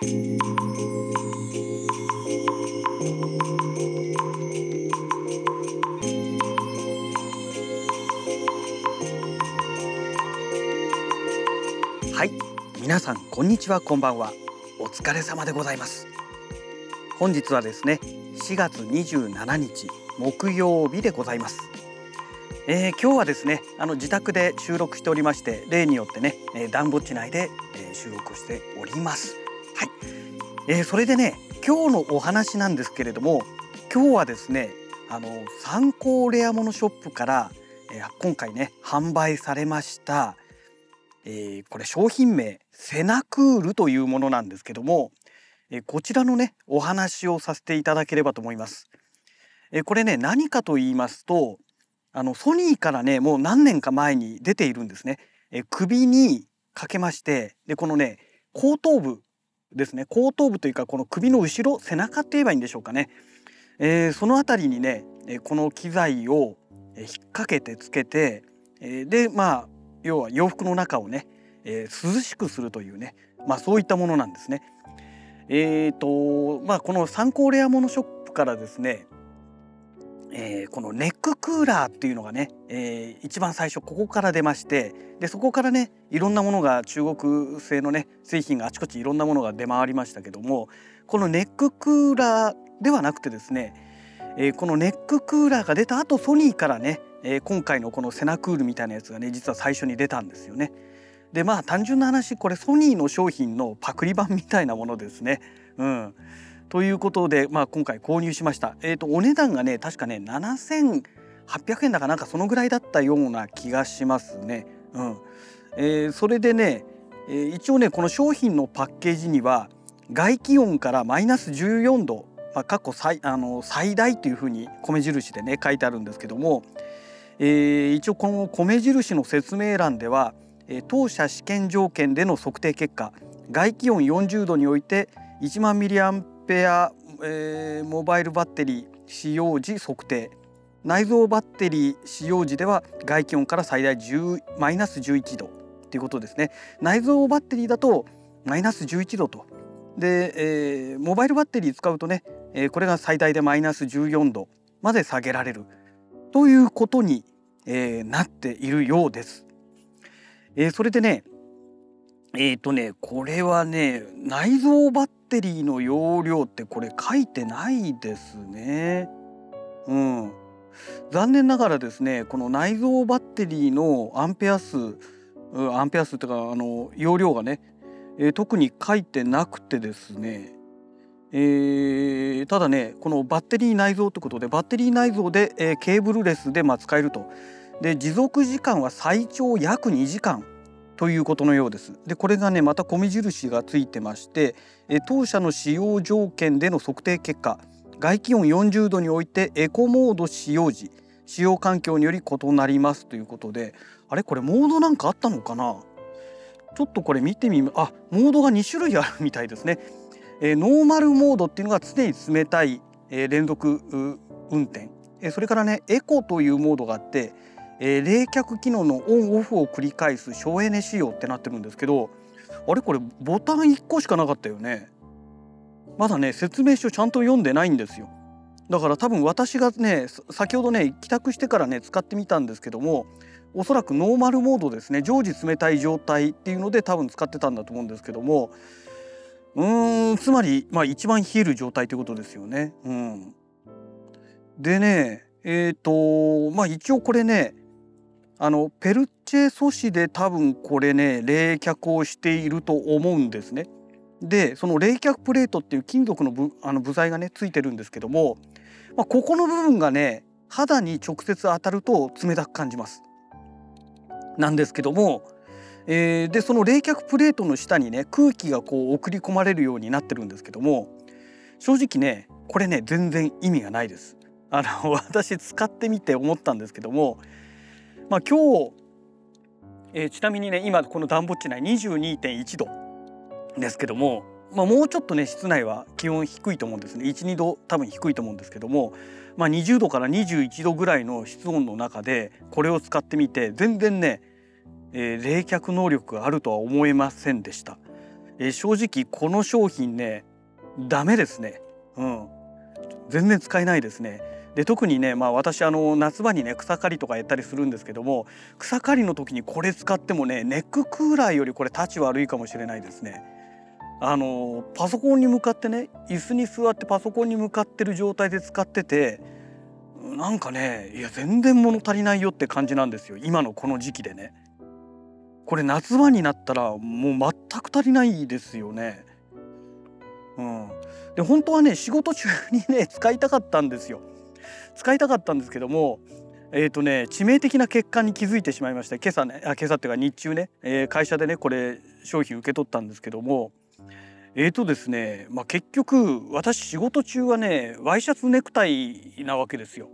はい。皆さんこんにちはこんばんは。お疲れ様でございます。本日はですね4月27日木曜日でございます。えー、今日はですねあの自宅で収録しておりまして例によってね、えー、暖房地内で、えー、収録しております、えー、それでね今日のお話なんですけれども今日はですねあの参考レアモノショップから、えー、今回ね販売されましたえー、これ商品名セナクールというものなんですけども、えー、こちらのねお話をさせていただければと思います。えー、これね何かと言いますとあのソニーからねもう何年か前に出ているんですね。え首にかけましてでこのね後頭部ですね後頭部というかこの首の後ろ背中って言えばいいんでしょうかね、えー、その辺りにねこの機材を引っ掛けてつけてでまあ要は洋服の中をね、えー、涼しくするというね、まあ、そういったものなんですね。えーとまあ、この参考レアモノショップからですね、えー、このネッククーラーっていうのがね、えー、一番最初ここから出ましてでそこからねいろんなものが中国製のね製品があちこちいろんなものが出回りましたけどもこのネッククーラーではなくてですね、えー、このネッククーラーが出た後ソニーからねえ、今回のこのセナクールみたいなやつがね実は最初に出たんですよね。でまあ単純な話これソニーの商品のパクリ版みたいなものですね。うん、ということで、まあ、今回購入しました。えーと、お値段がね確かね7800円だかなんかそのぐらいだったような気がしますね。うんえー、それでね、えー、一応ねこの商品のパッケージには外気温からマイナス14度、まあ、過去最あの最大というふうに米印でね書いてあるんですけども、えー、一応この米印の説明欄では、えー、当社試験条件での測定結果外気温40度において1万ミリアンペア、えー、モバイルバッテリー使用時測定。内蔵バッテリー使用時では外気温から最大10マイナス11度ということですね。内蔵バッテリーだとマイナス11度と。で、えー、モバイルバッテリー使うとね、えー、これが最大でマイナス14度まで下げられるということに、えー、なっているようです。えー、それでねえっ、ー、とねこれはね内蔵バッテリーの容量ってこれ書いてないですね。うん、残念ながらですねこの内蔵バッテリーのアンペア数アンペア数っていうかあの容量がね、えー、特に書いてなくてですね。えー、ただねこのバッテリー内蔵ということでバッテリー内蔵で、えー、ケーブルレスでまあ使えると。で持続時間は最長約2時間。ということのようです。でこれがねまた米印がついてまして、当社の使用条件での測定結果外気温40度においてエコモード使用時使用環境により異なりますということであれこれモードなんかあったのかな？ちょっとこれ見てみあモードが2種類あるみたいですね。え、ノーマルモードっていうのが常に冷たい、え、連続運転、え、それからねエコというモードがあって、えー、冷却機能のオンオフを繰り返す省エネ仕様ってなってるんですけどあれこれボタン1個しかなかったよね。まだね説明書ちゃんと読んでないんですよ。だから多分私がね先ほどね帰宅してからね使ってみたんですけどもおそらくノーマルモードですね。常時冷たい状態っていうので多分使ってたんだと思うんですけども。うーんつまり、まあ、一番冷える状態ということですよね。うん、でねえっ、ー、とまあ一応これねあのペルチェ素子で多分これね冷却をしていると思うんですね。でその冷却プレートっていう金属の部あの部材がねついてるんですけども、まあ、ここの部分がね肌に直接当たると冷たく感じます。なんですけどもえー、でその冷却プレートの下にね空気がこう送り込まれるようになってるんですけども正直ねこれね全然意味がないです。あの 私使ってみて思ったんですけども、まあ、今日、えー、ちなみにね今この暖房地内22.1度ですけども、まあ、もうちょっとね室内は気温低いと思うんですね。12度多分低いと思うんですけども、まあ、20度から21度ぐらいの室温の中でこれを使ってみて全然ねえー、冷却能力があるとは思えませんでした。えー、正直この商品ねダメですね。うん。全然使えないですね。で特にねまあ私あの夏場にね草刈りとかやったりするんですけども草刈りの時にこれ使ってもねネッククーラーよりこれタチ悪いかもしれないですねあのパソコンに向かってね椅子に座ってパソコンに向かってる状態で使っててなんかねいや全然物足りないよって感じなんですよ今のこの時期でね。これ夏場になったらもう全く足りないですよね。うん、で本当はね仕事中にね使いたかったんですよ。使いたかったんですけどもえーとね、致命的な欠陥に気づいてしまいまして今朝ねあ今朝っていうか日中ね、えー、会社でねこれ商品受け取ったんですけどもえーとですね、まあ、結局私仕事中はねワイシャツネクタイなわけですよ。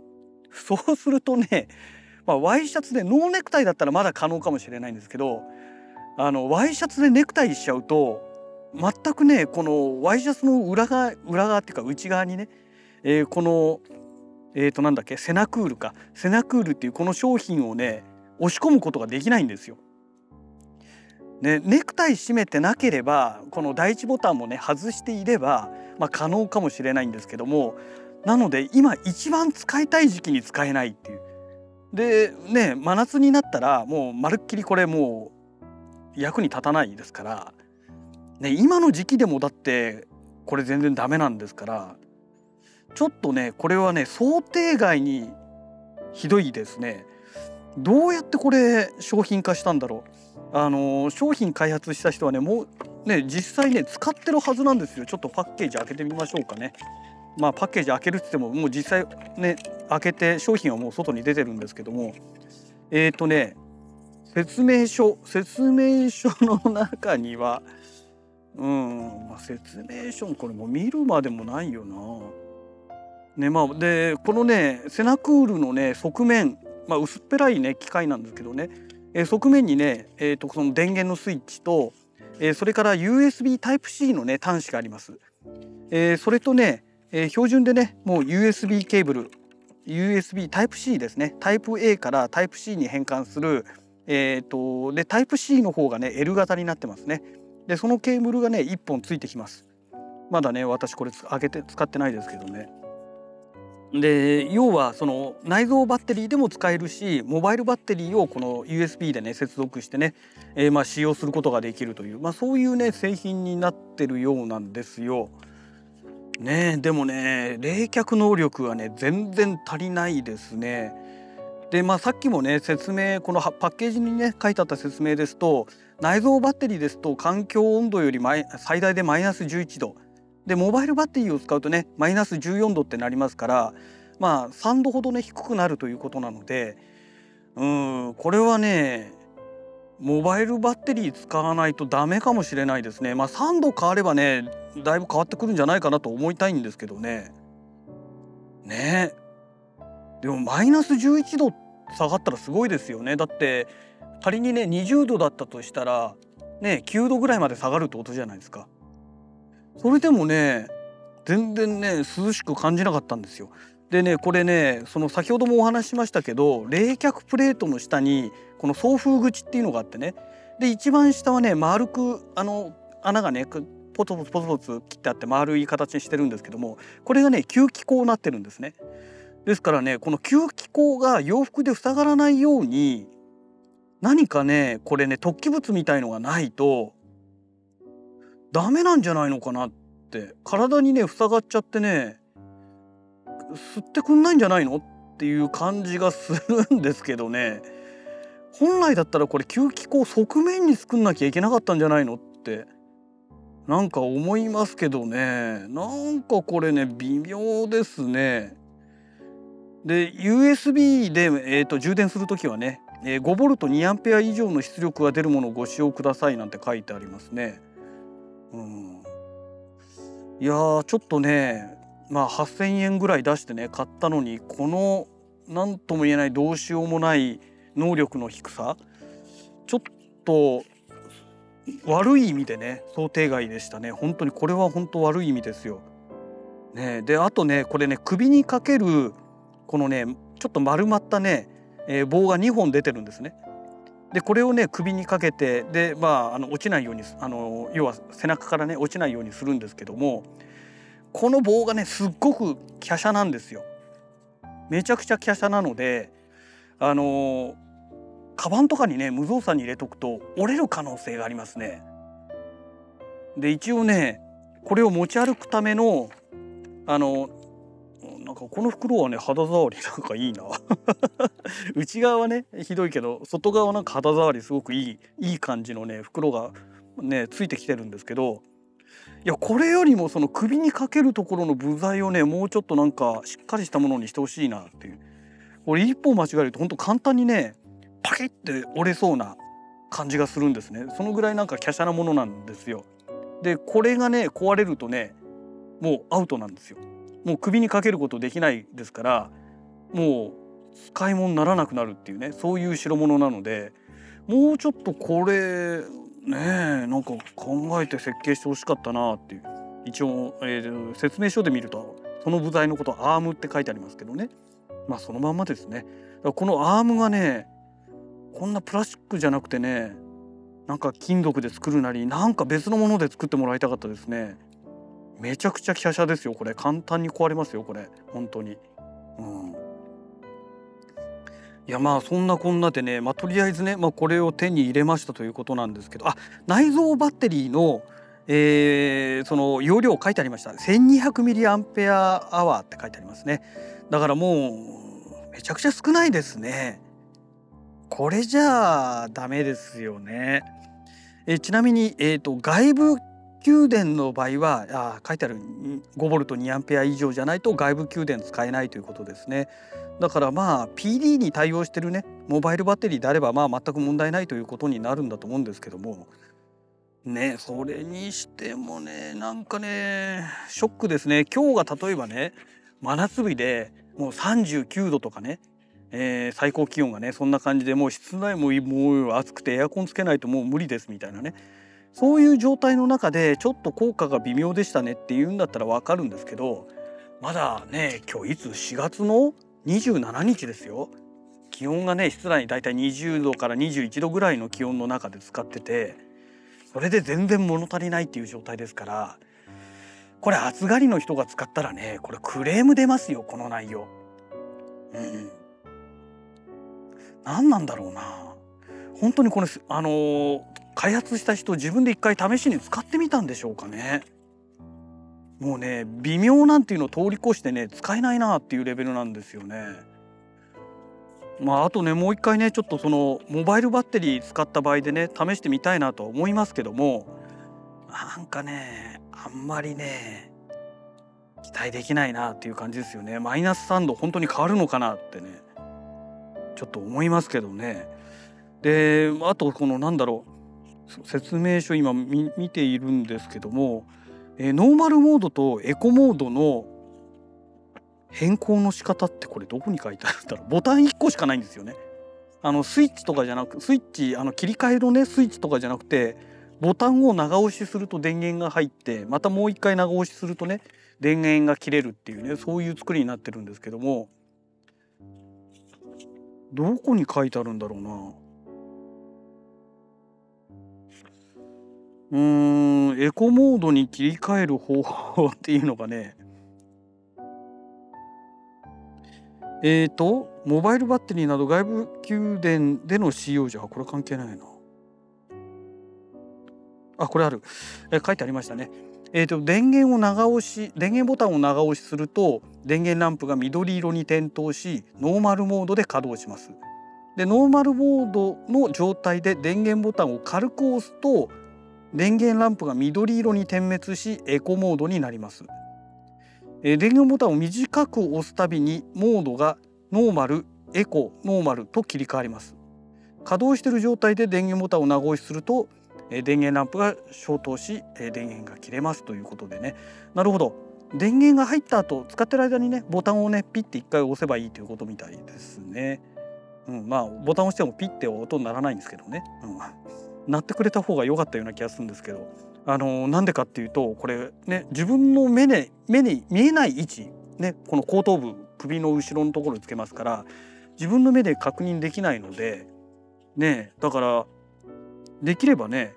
そうするとね、まあ、ワイシャツでノーネクタイだったらまだ可能かもしれないんですけどあのワイシャツでネクタイしちゃうと全くねこのワイシャツの裏側裏側っていうか内側にね、えー、このえー、となんだっけ？セナクールかセナクールっていうこの商品をね押し込むことができないんですよ。ね、ネクタイ締めてなければこの第一ボタンもね外していれば、まあ、可能かもしれないんですけどもなので今一番使いたい時期に使えないっていう。でね真夏になったらもうまるっきりこれもう役に立たないですから、ね、今の時期でもだってこれ全然ダメなんですからちょっとねこれはね想定外にひどいですね。どうやってこれ商品化したんだろうあの商品開発した人はねもうね実際ね使ってるはずなんですよちょっとパッケージ開けてみましょうかねまあパッケージ開けるって言ってももう実際ね開けて商品はもう外に出てるんですけどもえっ、ー、とね説明書説明書の中にはうん、まあ、説明書これも見るまでもないよな。ねまあ、でこのねセナクールのね側面、まあ、薄っぺらいね機械なんですけどね、えー、側面にね、えーと、その電源のスイッチと、えー、それから USB Type-C のね端子があります。えー、それとね、え、標準でねもう USB ケーブル USB Type-C ですね Type-A から Type-C に変換する、えーと、で Type-C の方がね L 型になってますね。でそのケーブルがね1本ついてきます。まだね私これ開けて使ってないですけどね。で要はその内蔵バッテリーでも使えるしモバイルバッテリーをこの USB でね接続してね、えー、まあ使用することができるという、まあ、そういうね製品になってるようなんですよ。ねでもね冷却能力はね全然足りないですね。でまあさっきもね説明このパッケージにね書いてあった説明ですと内蔵バッテリーですと環境温度より最大でマイナス11度でモバイルバッテリーを使うとねマイナス14度ってなりますからまあ3度ほどね低くなるということなのでうんこれはねモバイルバッテリー使わないとダメかもしれないですね。まあ3度変わればねだいぶ変わってくるんじゃないかなと思いたいんですけどね。ねでもマイナス11度下がったらすごいですよね。だって仮にね20度だったとしたらね9度ぐらいまで下がるってことじゃないですか。それでもね全然ね涼しく感じなかったんですよ。でねこれねその先ほどもお話ししましたけど冷却プレートの下にこの送風口っていうのがあってねで一番下はね丸くあの穴がねポツポツポツポツ切ってあって丸い形にしてるんですけどもこれがね吸気口になってるんですね。ですからねこの吸気口が洋服で塞がらないように何かねこれね突起物みたいのがないとダメなんじゃないのかなって体にね塞がっちゃってね吸ってくんないんじゃないのっていう感じがするんですけどね本来だったらこれ吸気口側面に作んなきゃいけなかったんじゃないのってなんか思いますけどねなんかこれね微妙ですね。で USB で、えーと、充電する時はね、えー、5V2 A 以上の出力が出るものをご使用くださいなんて書いてありますね。いやちょっとねまあ8,000円ぐらい出してね買ったのにこの何とも言えないどうしようもない能力の低さちょっと悪い意味でね想定外でしたね本当にこれは本当悪い意味ですよ。ね、であとねこれね首にかけるこのねちょっと丸まったね、えー、棒が2本出てるんですね。でこれをね首にかけてでまああの落ちないようにあの要は背中からね落ちないようにするんですけどもこの棒がねすっごく華奢なんですよ。めちゃくちゃ華奢なのであのカバンとかにね無造作に入れとくと折れる可能性がありますね。で一応ねこれを持ち歩くためのあのなんかこの袋はね肌触り なんかいいな。内側はねひどいけど外側はなんか肌触りすごくいいいい感じのね袋がねついてきてるんですけどいやこれよりもその首にかけるところの部材をねもうちょっとなんかしっかりしたものにしてほしいなっていう。これ一歩間違えると本当簡単にねパキッて折れそうな感じがするんですね。そのぐらいなんか華奢なものなんですよ。でこれがね壊れるとねもうアウトなんですよ。もう首にかけることできないですからもう使い物にならなくなるっていうねそういう代物なのでもうちょっとこれねえなんか考えて設計してほしかったなっていう。一応、えー、説明書で見るとその部材のことアームって書いてありますけどね。まあそのまんまですね。このアームがねこんなプラスチックじゃなくてねなんか金属で作るなりなんか別のもので作ってもらいたかったですね。めちゃくちゃ華奢ですよこれ。簡単に壊れますよこれ。本当に。うん。いやまあそんなこんなでね、まあ、とりあえずね、まあ、これを手に入れましたということなんですけど。あ内蔵バッテリーの、えー、その容量書いてありました。1200mAh って書いてありますね。だからもうめちゃくちゃ少ないですね。これじゃあダメですよね。えちなみに、えーと、外部給電の場合はあ書いてある5ボルト2アンペア以上じゃないと外部給電使えないということですね。だからまあ PD に対応してるねモバイルバッテリーであればまあ全く問題ないということになるんだと思うんですけども。ねそれにしてもねなんかねショックですね。今日が例えばね真夏日でもう39度とかね、えー、最高気温がねそんな感じでもう室内ももう暑くてエアコンつけないともう無理ですみたいなね。そういう状態の中でちょっと効果が微妙でしたねっていうんだったら分かるんですけどまだね今日いつ？4月の？27日ですよ。気温がね室内にだいたい20度から21度ぐらいの気温の中で使っててそれで全然物足りないっていう状態ですからこれ暑がりの人が使ったらねこれクレーム出ますよこの内容。うん、何なんだろうな。本当にこれあのー、開発した人自分で一回試しに使ってみたんでしょうかね。もうね微妙なんていうのを通り越してね使えないなっていうレベルなんですよね。まあ、あとねもう一回ねちょっとそのモバイルバッテリー使った場合でね試してみたいなとは思いますけどもなんかねあんまりね期待できないなっていう感じですよねマイナス3度本当に変わるのかなってねちょっと思いますけどねであとこのなんだろう説明書今見ているんですけどもえー、ノーマルモードとエコモードの変更の仕方ってこれどこに書いてあるんだろう？ボタン1個しかないんですよね。あのスイッチとかじゃなくスイッチあの切り替えのねスイッチとかじゃなくてボタンを長押しすると電源が入ってまたもう一回長押しするとね電源が切れるっていうねそういう作りになってるんですけどもどこに書いてあるんだろうな？うーんエコモードに切り替える方法っていうのがね。えっ、ー、とモバイルバッテリーなど外部給電での使用時はこれ関係ないな。あこれある。え書いてありましたね。えーと、電源を長押し電源ボタンを長押しすると電源ランプが緑色に点灯しノーマルモードで稼働します。でノーマルモードの状態で電源ボタンを軽く押すと電源ランプが緑色に点滅しエコモードになります。電源ボタンを短く押すたびにモードがノーマル、エコ、ノーマルと切り替わります。稼働している状態で電源ボタンを長押しすると電源ランプが消灯し電源が切れますということでねなるほど電源が入った後使ってる間にねボタンをねピッて一回押せばいいということみたいですね。うん、まあボタンを押してもピッて音にならないんですけどね。うんなってくれた方が良かったような気がするんですけどあのなんでかっていうとこれね自分の目で目に見えない位置ねこの後頭部首の後ろのところにつけますから自分の目で確認できないのでねだからできればね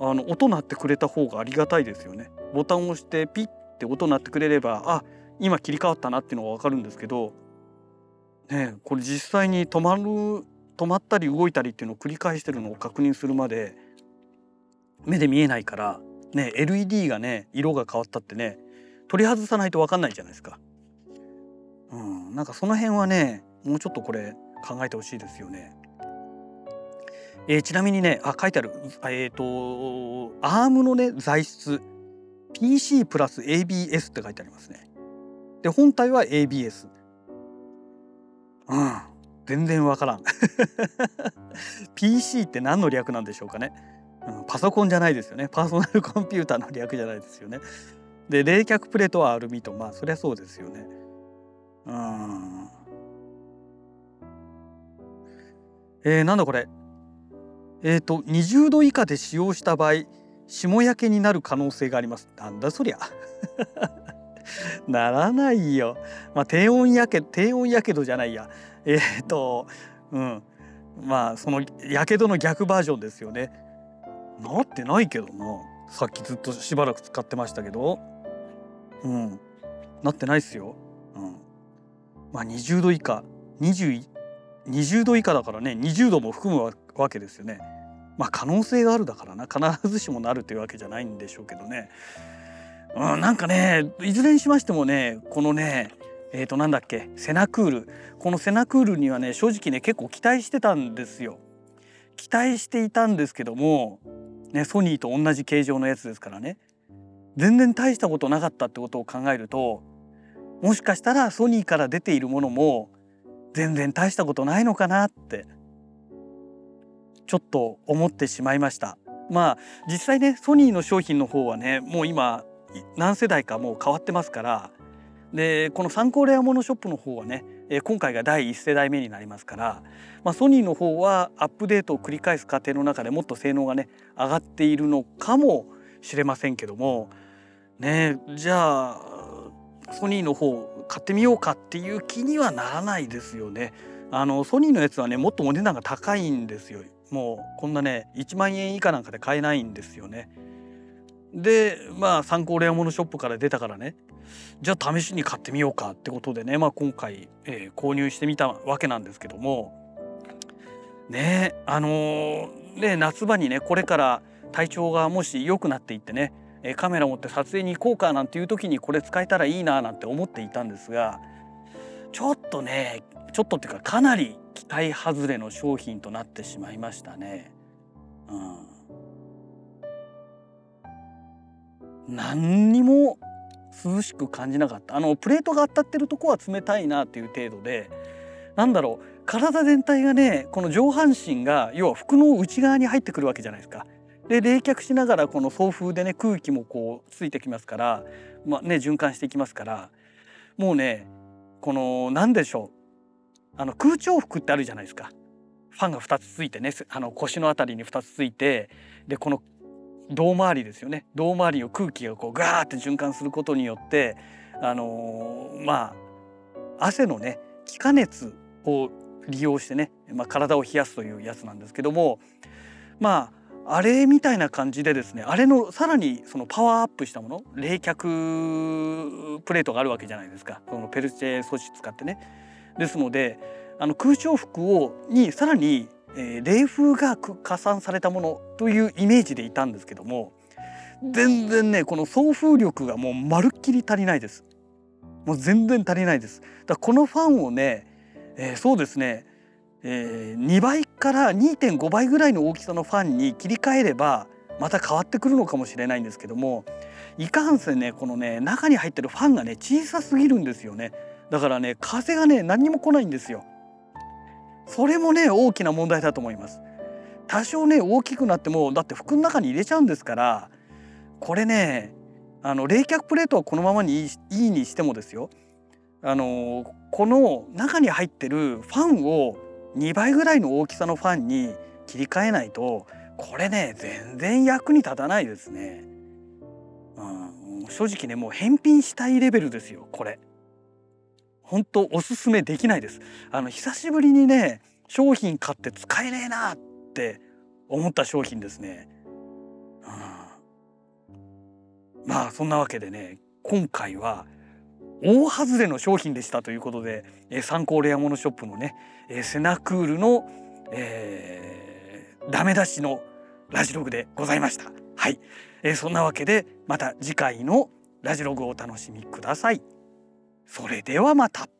あの音鳴ってくれた方がありがたいですよね。ボタンを押してピッて音鳴ってくれればあ今切り替わったなっていうのが分かるんですけどねこれ実際に止まる止まったり動いたりっていうのを繰り返してるのを確認するまで目で見えないからね LED がね色が変わったってね取り外さないと分かんないじゃないですか。うん、なんかその辺はねもうちょっとこれ考えてほしいですよね。えー、ちなみにねあ書いてあるえっ、ー、とアームのね材質 PC プラス ABS って書いてありますね。で本体は ABS。うん全然わからん。PC って何の略なんでしょうかね、うん、パソコンじゃないですよね。パーソナルコンピューターの略じゃないですよね。で冷却プレートはアルミと。まあそりゃそうですよね。うん。えー、なんだこれ。えっ、ー、と20度以下で使用した場合霜焼けになる可能性があります。なんだそりゃ。ならないよ。まあ低温やけ低温やけどじゃないや。えっ、ー、とうん。まあそのやけどの逆バージョンですよね。なってないけどな。さっきずっとしばらく使ってましたけど。うん。なってないっすよ。うん。まあ20度以下。20 20度以下だからね。20度も含むわけですよね。まあ可能性があるだからな。必ずしもなるというわけじゃないんでしょうけどね。うん、なんかねいずれにしましてもねこのねえー、となんだっけセナクールこのセナクールにはね正直ね結構期待してたんですよ。期待していたんですけども、ね、ソニーと同じ形状のやつですからね全然大したことなかったってことを考えるともしかしたらソニーから出ているものも全然大したことないのかなってちょっと思ってしまいました。まあ実際ねソニーの商品の方はねもう今何世代かもう変わってますからでこの参考レアモノショップの方はね今回が第1世代目になりますから、まあ、ソニーの方はアップデートを繰り返す過程の中でもっと性能がね上がっているのかもしれませんけどもねじゃあソニーの方買ってみようかっていう気にはならないですよね。あのソニーのやつはねもっとお値段が高いんですよ。もうこんなね1万円以下なんかで買えないんですよね。でまあ参考レアモノショップから出たからね。じゃあ試しに買ってみようかってことでね、まあ、今回、えー、購入してみたわけなんですけども。ねあのー、ね夏場にねこれから体調がもし良くなっていってねカメラ持って撮影に行こうかなんていう時にこれ使えたらいいななんて思っていたんですがちょっとねちょっとっていうかかなり期待外れの商品となってしまいましたね。うん。何にも涼しく感じなかったあのプレートが当たってるとこは冷たいなっていう程度でなんだろう体全体がねこの上半身が要は服の内側に入ってくるわけじゃないですか。で冷却しながらこの送風でね空気もこうついてきますから、まあね、循環していきますからもうねこの何でしょうあの空調服ってあるじゃないですか。ファンが2つついてねあの腰の辺りに2つついてでこの胴回りですよね胴回りを空気がこうガーって循環することによってあのー、まあ汗のね気化熱を利用してね、まあ、体を冷やすというやつなんですけどもまああれみたいな感じでですねあれのさらにそのパワーアップしたもの冷却プレートがあるわけじゃないですかそのペルチェ素子使ってね。ですのであの空調服をにさらにえー、冷風が加算されたものというイメージでいたんですけども全然ねこの送風力がもうまるっきり足りないです。もう全然足りないです。だこのファンをね、えー、そうですね、えー、2倍から2.5倍ぐらいの大きさのファンに切り替えればまた変わってくるのかもしれないんですけどもいかんせんねこのね中に入ってるファンがね小さすぎるんですよね。だからね風がね何にも来ないんですよそれもね大きな問題だと思います多少ね大きくなってもだって服の中に入れちゃうんですからこれねあの冷却プレートはこのままにいいにしてもですよあのこの中に入ってるファンを2倍ぐらいの大きさのファンに切り替えないとこれね全然役に立たないですね。うん、正直ねもう返品したいレベルですよこれ。本当おすすめできないです。あの久しぶりにね商品買って使えねえなって思った商品ですね。うん、まあそんなわけでね今回は大外れの商品でしたということで、えー、参考レアモノショップのね、えー、セナクールの、えー、ダメ出しのラジログでございました。はい、えー、そんなわけでまた次回のラジログをお楽しみください。それではまた。